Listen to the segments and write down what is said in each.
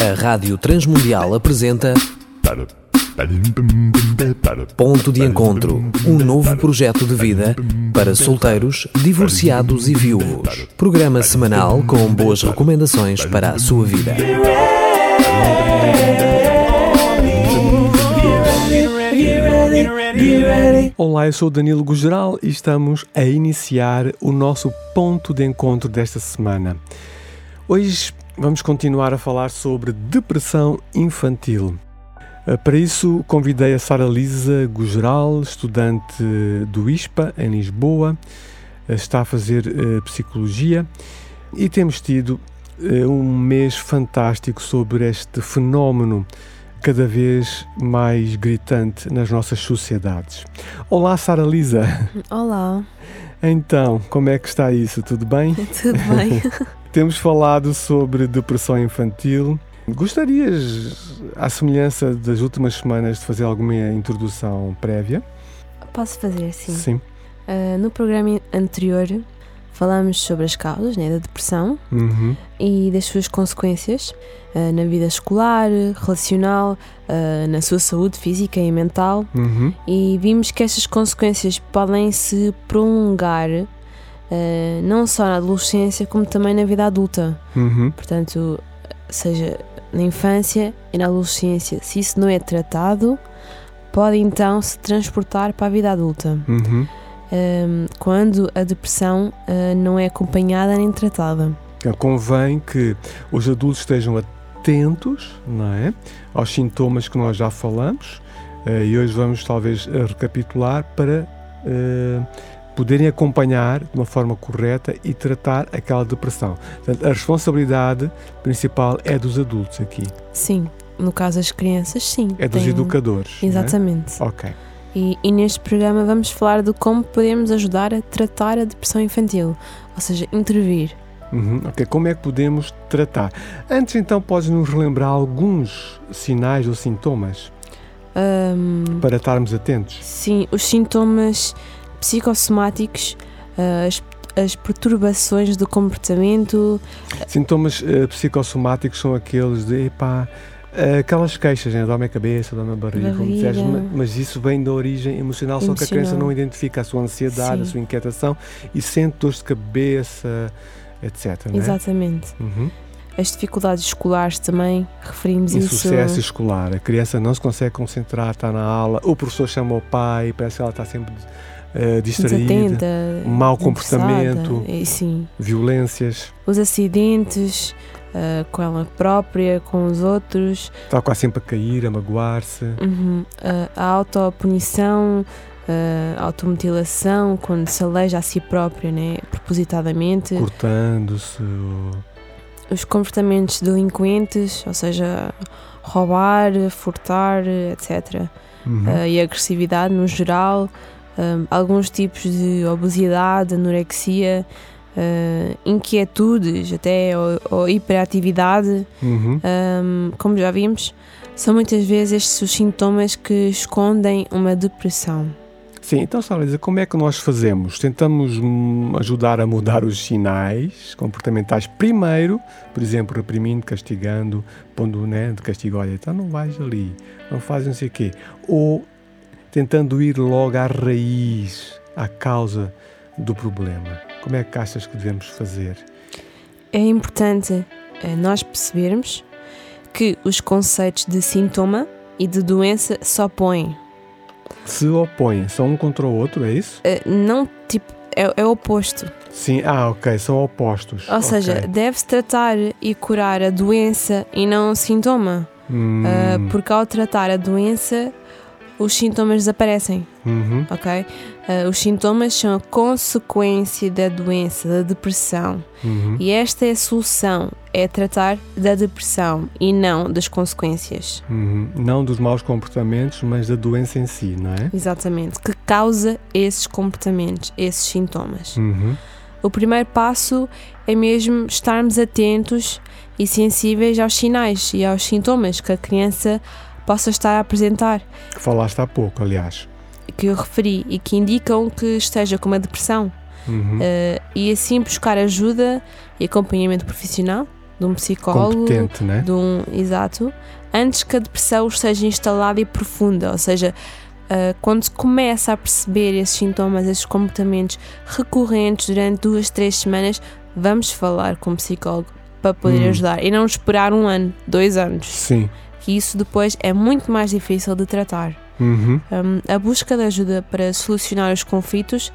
A Rádio Transmundial apresenta Ponto de Encontro, um novo projeto de vida para solteiros, divorciados e viúvos. Programa semanal com boas recomendações para a sua vida. Olá, eu sou Danilo Gugeral e estamos a iniciar o nosso ponto de encontro desta semana. Hoje vamos continuar a falar sobre depressão infantil. Eh, para isso, convidei a Sara Lisa Gugeral, estudante do ISPA em Lisboa, eh, está a fazer uh, psicologia e temos tido uh, um mês fantástico sobre este fenómeno cada vez mais gritante nas nossas sociedades. Olá, Sara Lisa. Olá. Então, como é que está isso? Tudo bem? Tudo bem. Temos falado sobre depressão infantil. Gostarias, à semelhança das últimas semanas, de fazer alguma introdução prévia? Posso fazer sim. Sim. Uh, no programa anterior falamos sobre as causas né, da depressão Uhum. e das suas consequências uh, na vida escolar, relacional, uh, na sua saúde física e mental. Uhum. E vimos que estas consequências podem se prolongar uh, não só na adolescência, como também na vida adulta. Uhum. Portanto, seja na infância e na adolescência, se isso não é tratado, pode então se transportar para a vida adulta, Uhum. um, quando a depressão uh, não é acompanhada nem tratada. Então, Convém que os adultos estejam atentos não é? aos sintomas que nós já falamos eh, e hoje vamos talvez recapitular para eh, poderem acompanhar de uma forma correta e tratar aquela depressão. Portanto, a responsabilidade principal é dos adultos aqui, Sim, no caso das crianças, sim. é dos têm- educadores. é? Exatamente. Ok. E, e neste programa vamos falar de como podemos ajudar a tratar a depressão infantil, ou seja, intervir. Uhum, ok, como é que podemos tratar? Antes, então, podes nos relembrar alguns sinais ou sintomas Um, para estarmos atentos? Sim, os sintomas psicossomáticos, uh, as, as perturbações do comportamento, Sintomas eh, psicossomáticos são aqueles de, epá, eh, aquelas queixas, né? dá-me a cabeça, dá-me a barriga, como Barriga. ma- mas isso vem da origem emocional, só que a criança Emocional. não identifica a sua ansiedade, a Sim. sua inquietação e sente dores de cabeça, etc. Né? exatamente. Uhum. As dificuldades escolares também, referimos isso. Insucesso escolar, a criança não se consegue concentrar, está na aula, o professor chama o pai, parece que ela está sempre eh, distraída, desatenta, mau comportamento. E, sim, violências, os acidentes uh, com ela própria, com os outros, está quase sempre a cair, a magoar-se. uhum, uh, a autopunição, uh, automutilação, quando se aleja a si própria, né, propositadamente. cortando-se, os comportamentos delinquentes, ou seja, roubar, furtar, etc. Uhum. Uh, e agressividade no geral, um, alguns tipos de obesidade, anorexia, uh, inquietudes, até ou, ou hiperatividade, Uhum. um, como já vimos, são muitas vezes estes os sintomas que escondem uma depressão. Sim, então, Sara Lisa, como é que nós fazemos? Tentamos hum, ajudar a mudar os sinais comportamentais primeiro, por exemplo, reprimindo, castigando, pondo né, de castigo, olha, então não vais ali, não fazes não sei o quê. Ou tentando ir logo à raiz, à causa do problema. Como é que achas que devemos fazer? É importante eh, nós percebermos que os conceitos de sintoma e de doença se opõem. Se opõem, são um contra o outro, é isso? Eh, não tipo é, é o oposto. Sim, ah, ok, são opostos. Ou seja, Ok. deve-se tratar e curar a doença e não o sintoma. Hum, Ah, porque ao tratar a doença, os sintomas desaparecem, uhum. ok? Ah, os sintomas são a consequência da doença, da depressão. Uhum. E esta é a solução, é tratar da depressão e não das consequências. Uhum. Não dos maus comportamentos, mas da doença em si, não é? Exatamente, que causa esses comportamentos, esses sintomas. Uhum. O primeiro passo é mesmo estarmos atentos e sensíveis aos sinais e aos sintomas que a criança possa estar a apresentar, Que falaste há pouco, aliás. que eu referi e que indicam que esteja com uma depressão. Uhum. Eh, e assim buscar ajuda e acompanhamento profissional de um psicólogo, Competente, né? de um exato, antes que a depressão seja instalada e profunda, ou seja, uh, quando se começa a perceber esses sintomas, esses comportamentos recorrentes durante duas, três semanas, vamos falar com o psicólogo para poder Hum. ajudar e não esperar um ano, dois anos, Sim. Que isso depois é muito mais difícil de tratar. Uhum. Um, a busca de ajuda para solucionar os conflitos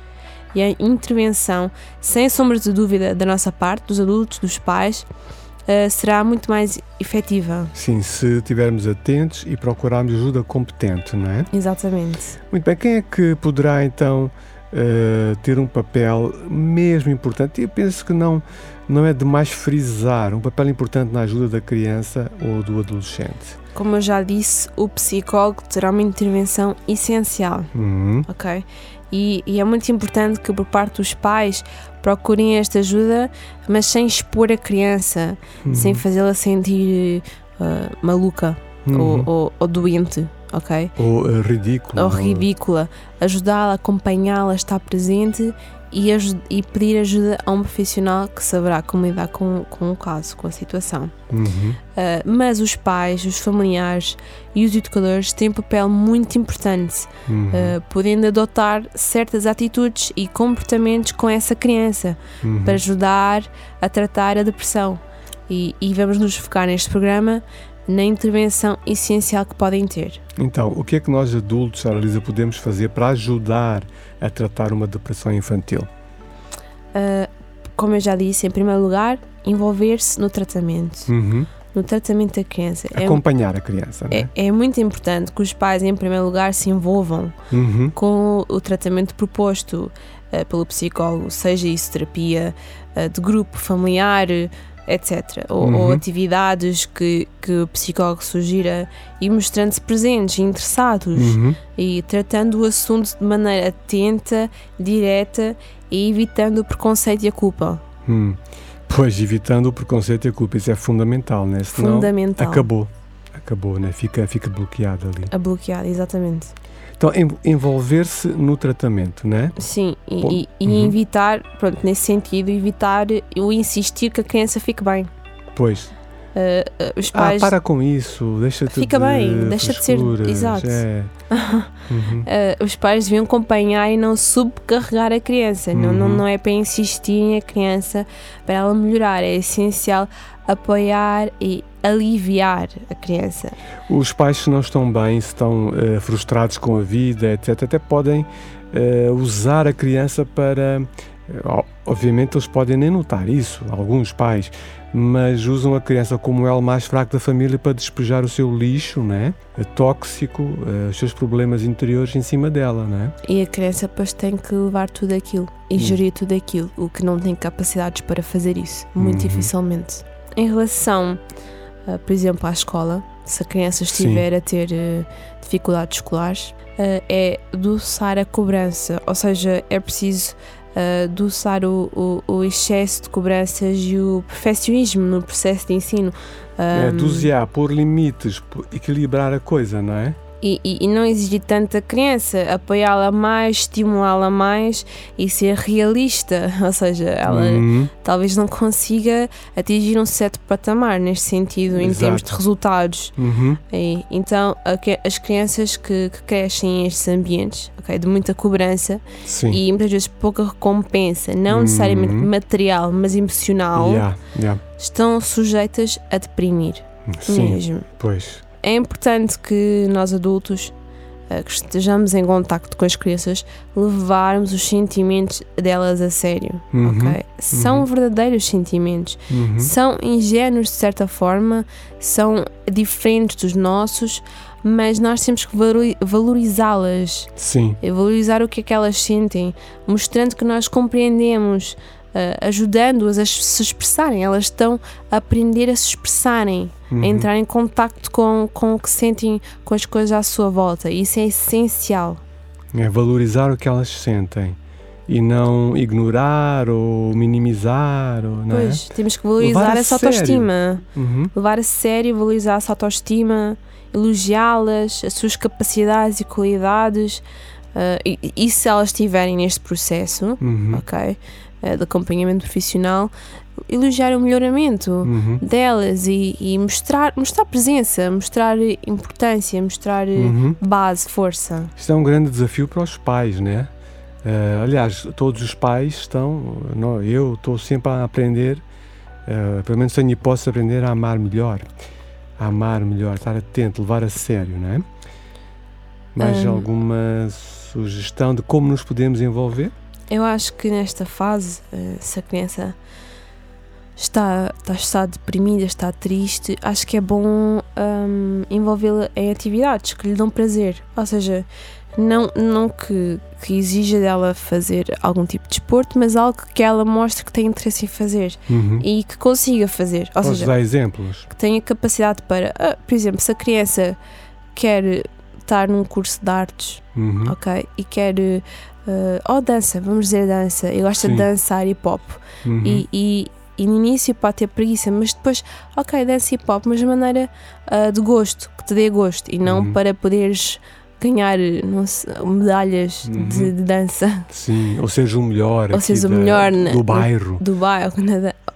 e a intervenção, sem sombra de dúvida, da nossa parte, dos adultos, dos pais, uh, será muito mais efetiva. Sim, se estivermos atentos e procurarmos ajuda competente, não é? Exatamente. Muito bem, quem é que poderá então eh, ter um papel mesmo importante? Eu penso que não, não é demais frisar um papel importante na ajuda da criança ou do adolescente. Como eu já disse, o psicólogo terá uma intervenção essencial, Uhum. ok? E, e é muito importante que, por parte dos pais, procurem esta ajuda, mas sem expor a criança, Uhum. sem fazê-la sentir uh, maluca Uhum. ou, ou- ou doente, ok? Ou, eh, ridículo. ou ridícula, ajudá-la, acompanhá-la, estar presente e, e pedir ajuda a um profissional que saberá como lidar com, com o caso, com a situação. Uhum. Ah, mas os pais, os familiares e os educadores têm um papel muito importante, Uhum. ah, podendo adotar certas atitudes e comportamentos com essa criança Uhum. para ajudar a tratar a depressão. E, e vamos nos focar neste programa na intervenção essencial que podem ter. Então, o que é que nós adultos, Sara Lisa, podemos fazer para ajudar a tratar uma depressão infantil? Uh, como eu já disse, em primeiro lugar, envolver-se no tratamento, Uhum. no tratamento da criança. É, Acompanhar a criança, é, né? é muito importante que os pais, em primeiro lugar, se envolvam Uhum. com o, o tratamento proposto uh, pelo psicólogo, seja isso terapia uh, de grupo, familiar, etc. Ou, ou Uhum. atividades que, que o psicólogo sugira e mostrando-se presentes, interessados Uhum. e tratando o assunto de maneira atenta, direta e evitando o preconceito e a culpa. Hum. Pois, evitando o preconceito e a culpa, isso é fundamental, né? Senão Fundamental. acabou. Acabou, né? Fica, fica bloqueado ali. A bloquear, exatamente. Então, en- envolver-se no tratamento, né? Sim, e, e- uhum. evitar, pronto, nesse sentido, evitar o insistir que a criança fique bem. Pois. Uh, os Ah, pais. para com isso, deixa-te Fica de bem, deixa de ser- exato. É. Uhum. uh, os pais deviam acompanhar e não subcarregar a criança. Não, não, Uhum. não é para insistir a criança para ela melhorar. É essencial apoiar e aliviar a criança. Os pais, se não estão bem, se estão eh, frustrados com a vida, etc., até podem eh, usar a criança para. o- obviamente, eles podem nem notar isso, alguns pais, mas usam a criança como o elo mais fraco da família para despejar o seu lixo, né? Eh, tóxico, os seus problemas interiores em cima dela, né? E a criança depois tem que levar tudo aquilo e Hum. tudo aquilo, o que não tem capacidades para fazer isso, muito Uhum. dificilmente. Em relação, ah, por exemplo, à escola, se a criança estiver a ter eh, dificuldades escolares, ah, é doçar a cobrança, ou seja, é preciso ah, doçar o, o, o excesso de cobranças e o perfeccionismo no processo de ensino. É, Ahm, dosear, pôr limites, equilibrar a coisa, não é? E, e- e não exigir tanto a criança, apoiá-la mais, estimulá-la mais e ser realista, ou seja, ela Uhum. talvez não consiga atingir um certo patamar neste sentido em Exato. termos de resultados. Uhum. E, então, as crianças que, que crescem em estes ambientes, ok, de muita cobrança Sim. e muitas vezes pouca recompensa, não Uhum. necessariamente material, mas emocional, Yeah, yeah. estão sujeitas a deprimir Sim, mesmo. pois. É importante que nós adultos eh, que estejamos em contacto com as crianças levarmos os sentimentos delas a sério, Uhum, ok? São uhum. verdadeiros sentimentos, Uhum. são ingênuos de certa forma, são diferentes dos nossos, mas nós temos que valori- valorizá-las, Sim. e valorizar o que é que elas sentem, mostrando que nós compreendemos, ajudando-as a se expressarem, elas estão a aprender a se expressarem Uhum. a entrar em contacto com, com o que sentem com as coisas à sua volta. Isso é essencial. É valorizar o que elas sentem e não ignorar ou minimizar, ou, não Pois, temos que valorizar a essa sério. autoestima. é? Uhum. Levar a sério, valorizar essa autoestima, elogiá-las, as suas capacidades e qualidades. Ah, e, e se elas estiverem neste processo, Uhum. ok, eh, de acompanhamento profissional, elogiar o melhoramento uhum. delas e, e, mostrar, mostrar presença, mostrar importância, mostrar uhum. base, força. Isto é um grande desafio para os pais, né? Uh, aliás, todos os pais estão, não, eu estou sempre a aprender, uh, pelo menos tenho de aprender a amar melhor, a amar melhor, estar atento, levar a sério, não é? Mais um, alguma sugestão de como nos podemos envolver? Eu acho que nesta fase, uh, se a criança está, está, está deprimida, está triste, acho que é bom um, envolvê-la em atividades que lhe dão prazer. Ou seja, não, não que, que exija dela fazer algum tipo de esporte, mas algo que ela mostre que tem interesse em fazer uhum. e que consiga fazer. Ou Podes seja, dar exemplos? Que tenha capacidade para, uh, por exemplo, se a criança quer estar num curso de artes, uhum. ok? E quer. Uh, ou dança, vamos dizer dança, e gosta Sim. de dançar hip hop. Uhum. E, e, e, no início pode ter preguiça, mas depois, ok, dança hip hop, mas de maneira uh, de gosto, que te dê gosto, e não uhum. para poderes ganhar sei, medalhas uhum. de, de, dança. Sim, ou seja, o melhor. Ou seja, o melhor da, do bairro. Do bairro.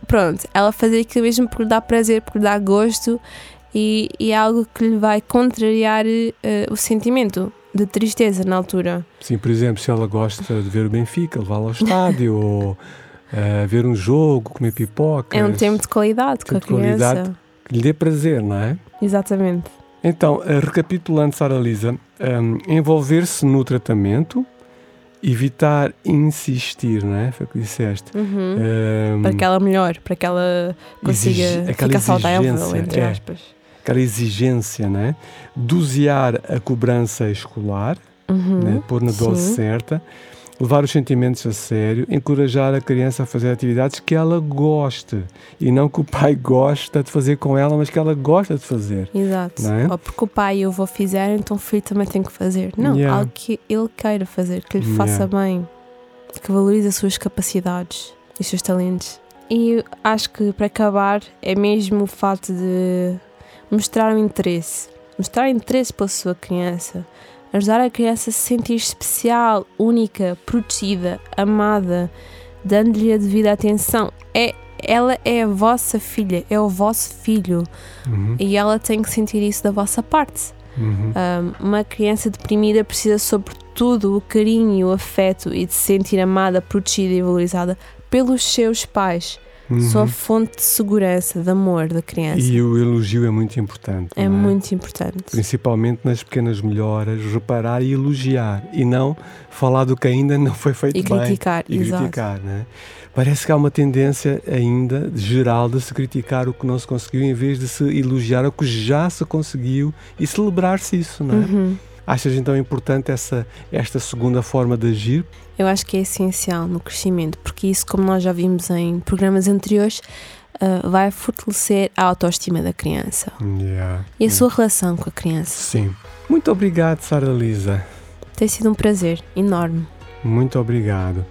Pronto, ela fazer aquilo mesmo porque lhe dá prazer, porque lhe dá gosto e, e é algo que lhe vai contrariar uh, o sentimento de tristeza na altura. Sim, por exemplo, se ela gosta de ver o Benfica, levá-la ao estádio ou uh, ver um jogo, comer pipoca. É um tempo de qualidade com a criança. que lhe dê prazer, não é? Exatamente. Então, uh, recapitulando, Sara Lisa, um, envolver-se no tratamento, evitar insistir, não é? Foi o que disseste. Uhum. Um, para que ela melhore, para que ela consiga ficar saudável, entre é, aspas. Aquela exigência, né? Dosear a cobrança escolar, uhum. né? pôr na dose Sim. certa levar os sentimentos a sério, encorajar a criança a fazer atividades que ela goste e não que o pai gosta de fazer com ela, mas que ela gosta de fazer. Exato. É? Ou porque o pai e o avô fizeram, então o filho também tem que fazer. Não, yeah. algo que ele queira fazer, que lhe yeah. faça bem, que valorize as suas capacidades e os seus talentos. E acho que para acabar é mesmo o fato de mostrar um interesse, mostrar interesse pela sua criança ajudar a criança a se sentir especial, única, protegida, amada, dando-lhe a devida atenção. É, ela é a vossa filha, é o vosso filho uhum. e ela tem que sentir isso da vossa parte. Uhum. Um, uma criança deprimida precisa, sobretudo, o carinho, o afeto e de se sentir amada, protegida e valorizada pelos seus pais. Uhum. São fonte de segurança, de amor da criança. E o elogio é muito importante. É, é, muito importante. Principalmente nas pequenas melhoras, reparar e elogiar. E não falar do que ainda não foi feito e bem. Criticar, e exato. criticar. Né? Parece que há uma tendência ainda geral de se criticar o que não se conseguiu em vez de se elogiar o que já se conseguiu e celebrar-se isso, não é? Uhum. Achas então importante essa, esta segunda forma de agir? Eu acho que é essencial no crescimento, porque isso, como nós já vimos em programas anteriores, uh, vai fortalecer a autoestima da criança yeah. e a sua relação com a criança. Sim. Muito obrigado, Sara Lisa. Tem sido um prazer enorme. Muito obrigado.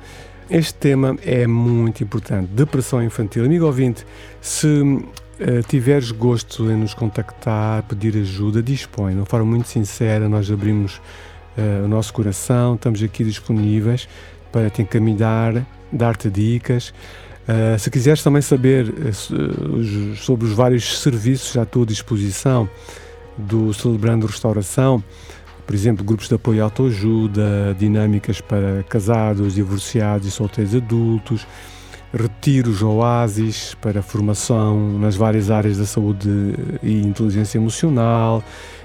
Este tema é muito importante. Depressão infantil. Amigo ouvinte, se uh, tiveres gosto em nos contactar, pedir ajuda, dispõe. De uma forma muito sincera, nós abrimos uh, o nosso coração, estamos aqui disponíveis para te encaminhar, dar-te dicas. Uh, se quiseres também saber sobre os vários serviços à tua disposição do Celebrando Restauração, por exemplo, grupos de apoio à autoajuda, dinâmicas para casados, divorciados e solteiros adultos, retiros oásis para formação nas várias áreas da saúde e inteligência emocional,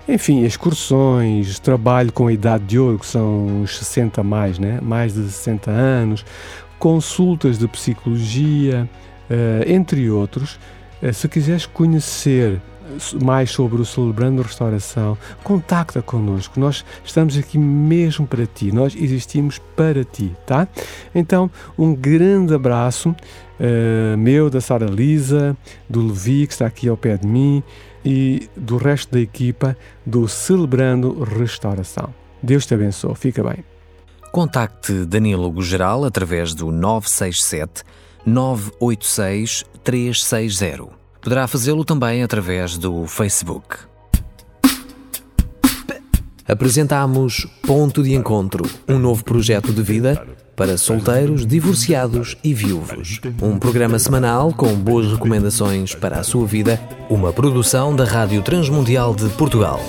enfim, excursões, trabalho com a idade de ouro, que são os 60 mais, né? mais de 60 anos, consultas de psicologia, uh, entre outros. Uh, se quiseres conhecer mais sobre o Celebrando Restauração, contacta connosco. Nós estamos aqui mesmo para ti. Nós existimos para ti, tá? Então, um grande abraço uh, meu, da Sara Lisa, do Levi, que está aqui ao pé de mim, e do resto da equipa do Celebrando Restauração. Deus te abençoe. Fica bem. Contacte Danilo Geral através do 967 986 360 Poderá fazê-lo também através do Facebook. apresentamos Ponto de Encontro, um novo projeto de vida para solteiros, divorciados e viúvos. Um programa semanal com boas recomendações para a sua vida, uma produção da Rádio Transmundial de Portugal.